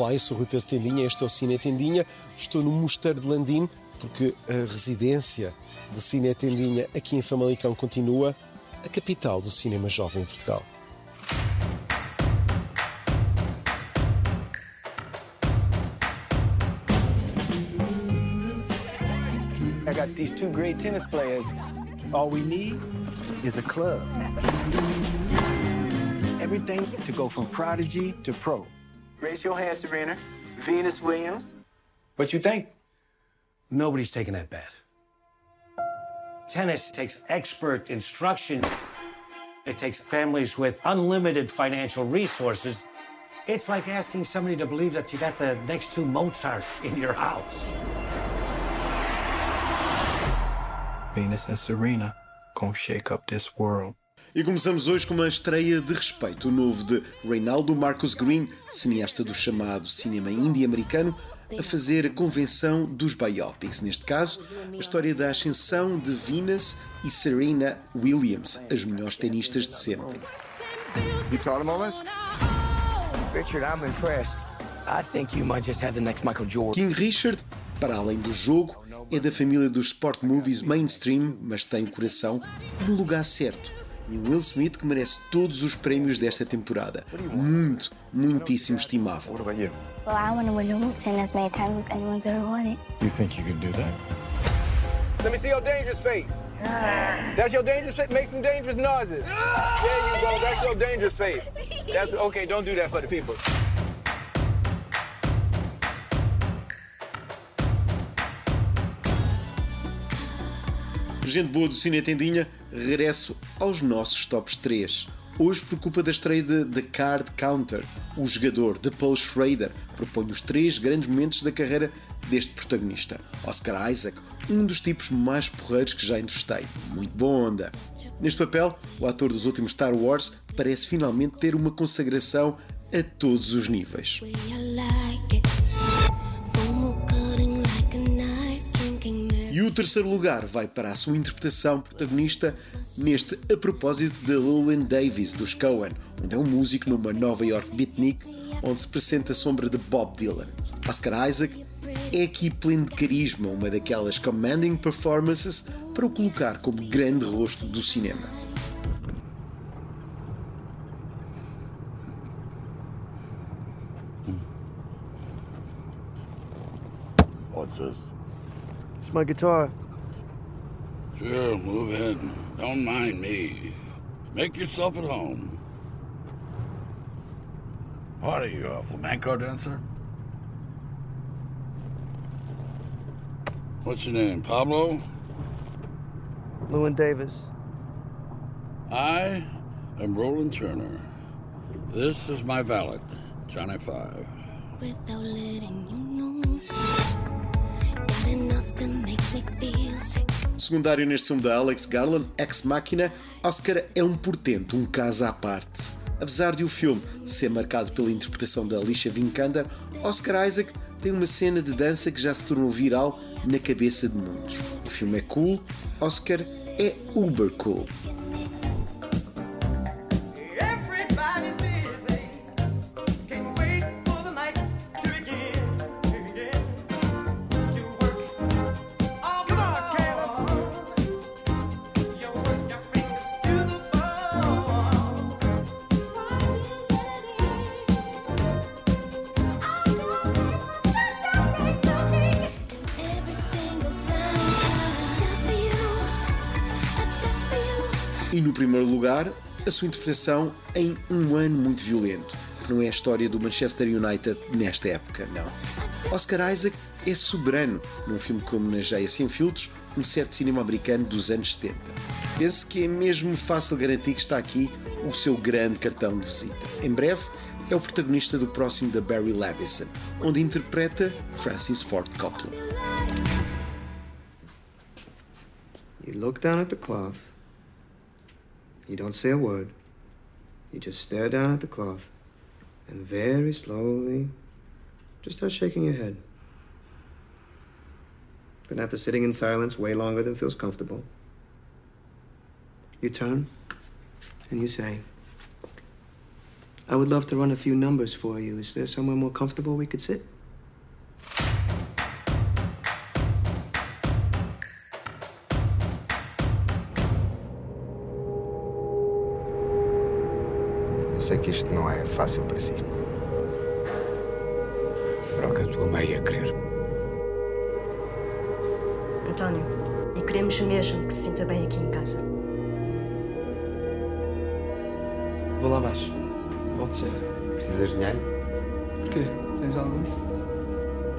Olá, eu sou o Rui Pedro Tendinha, este é o Cine Tendinha. Estou no Mosteiro de Landim porque a residência de Cine Tendinha aqui em Famalicão continua a capital do cinema jovem em Portugal. I got these two great tennis players. All we need is a club. Everything to go from prodigy to pro. Raise your hand, Serena. Venus Williams. What you think? Nobody's taking that bet. Tennis takes expert instruction. It takes families with unlimited financial resources. It's like asking somebody to believe that you got the next two Mozarts in your house. Venus and Serena gonna shake up this world. E começamos hoje com uma estreia de respeito, o novo de Reinaldo Marcus Green, cineasta do chamado cinema indie-americano, a fazer a convenção dos biopics. Neste caso, a história da ascensão de Venus e Serena Williams, as melhores tenistas de sempre. You? Richard, I'm impressed. I think you might just have the next Michael Jordan. King Richard, para além do jogo, é da família dos sport movies mainstream, mas tem o coração no lugar certo. E um Will Smith que merece todos os prémios desta temporada. Muito, muitíssimo estimável. What about you? Well, I want to win as many times as anyone's ever won it. You think you can do that? Let me see your dangerous face. That's your dangerous face. Make some dangerous noises. There you go. That's your dangerous face. That's okay. Don't do that for the people. Gente boa do Cine Tendinha, regresso aos nossos tops 3. Hoje, por culpa da estreia de The Card Counter, o jogador de Paul Schrader propõe os três grandes momentos da carreira deste protagonista. Oscar Isaac, um dos tipos mais porreiros que já entrevistei. Muito boa onda. Neste papel, o ator dos últimos Star Wars parece finalmente ter uma consagração a todos os níveis. Terceiro lugar vai para a sua interpretação protagonista neste A Propósito de Llewyn Davis, dos Coen, onde é um músico numa Nova York beatnik, onde se apresenta a sombra de Bob Dylan. Oscar Isaac é aqui pleno de carisma, uma daquelas commanding performances para o colocar como grande rosto do cinema. It's my guitar. Sure, move in. Don't mind me. Make yourself at home. What are you, a flamenco dancer? What's your name, Pablo? Lewin Davis. I am Roland Turner. This is my valet, Johnny Five. Without letting you know. Secundário neste filme da Alex Garland, Ex Machina, Oscar é um portento, um caso à parte. Apesar de o filme ser marcado pela interpretação da Alicia Vikander, Oscar Isaac tem uma cena de dança que já se tornou viral na cabeça de muitos. O filme é cool, Oscar é uber cool. E no primeiro lugar, a sua interpretação em Um Ano Muito Violento, que não é a história do Manchester United nesta época, não. Oscar Isaac é soberano num filme que homenageia sem filtros um certo cinema americano dos anos 70. Penso que é mesmo fácil garantir que está aqui o seu grande cartão de visita. Em breve, é o protagonista do próximo da Barry Levinson, onde interpreta Francis Ford Coppola. You look down at the cloth. You don't say a word. You just stare down at the cloth. And very slowly, just start shaking your head. Then, after sitting in silence way longer than feels comfortable, you turn and you say, I would love to run a few numbers for you. Is there somewhere more comfortable we could sit? Sei que isto não é fácil para si. Para o que a tua mãe ia querer. António, e queremos mesmo que se sinta bem aqui em casa. Vou lá abaixo. Volto cedo. Precisas de dinheiro? Porquê? Tens algum?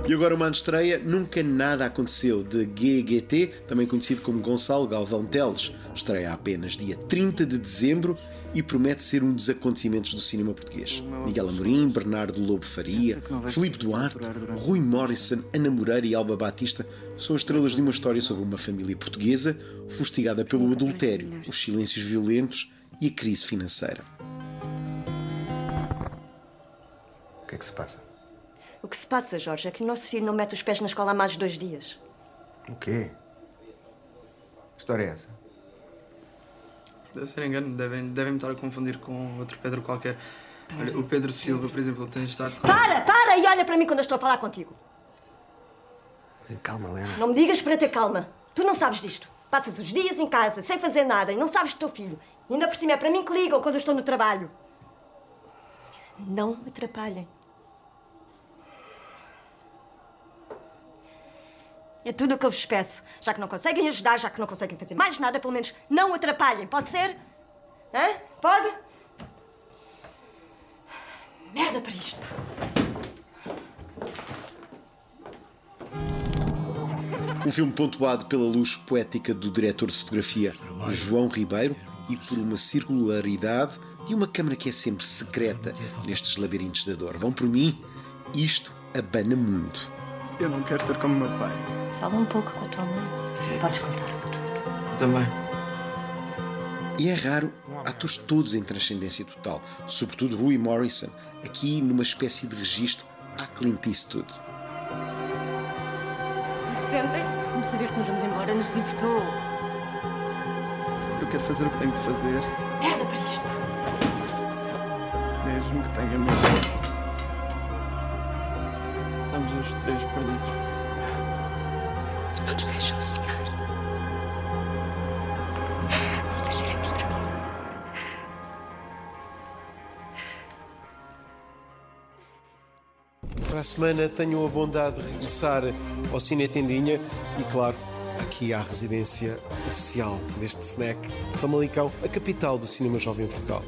E agora uma estreia Nunca Nada Aconteceu, de GGT, também conhecido como Gonçalo Galvão Teles. Estreia apenas dia 30 de dezembro e promete ser um dos acontecimentos do cinema português. Miguel Amorim, Bernardo Lobo Faria, Filipe Duarte, Rui Morrison, Ana Moreira e Alba Batista são as estrelas de uma história sobre uma família portuguesa fustigada pelo adultério, os silêncios violentos e a crise financeira. O que é que se passa? O que se passa, Jorge, é que o nosso filho não mete os pés na escola há mais de dois dias. O quê? Que história é essa? Deve ser engano. Devem, devem me estar a confundir com outro Pedro qualquer. Olha, o Pedro Silva, por exemplo, tem estado com. Para, para e olha para mim quando eu estou a falar contigo. Tem calma, Helena. Não me digas para ter calma. Tu não sabes disto. Passas os dias em casa, sem fazer nada, e não sabes do teu filho. E ainda por cima é para mim que ligam quando eu estou no trabalho. Não me atrapalhem. É tudo o que eu vos peço. Já que não conseguem ajudar, já que não conseguem fazer mais nada, pelo menos não atrapalhem. Pode ser? Hã? Pode? Merda para isto. Um filme pontuado pela luz poética do diretor de fotografia João Ribeiro e por uma circularidade de uma câmara que é sempre secreta nestes labirintos da dor. Vão por mim, isto abana muito. Eu não quero ser como meu pai. Fala um pouco com a tua mãe. Podes contar tudo. Eu também. E é raro atores todos em transcendência total, sobretudo Rui Morrison, aqui numa espécie de registro à Clint Eastwood. Sentem? Como saber que nos vamos embora nos libertou. Eu quero fazer o que tenho de fazer, Merda para isto. mesmo que tenha medo. Estamos os três perdidos. Não te deixam sonhar. Não deixaremos dormir. Para a semana tenham a bondade de regressar ao Cine Tendinha e, claro, aqui à residência oficial deste snack, Famalicão, a capital do cinema jovem em Portugal.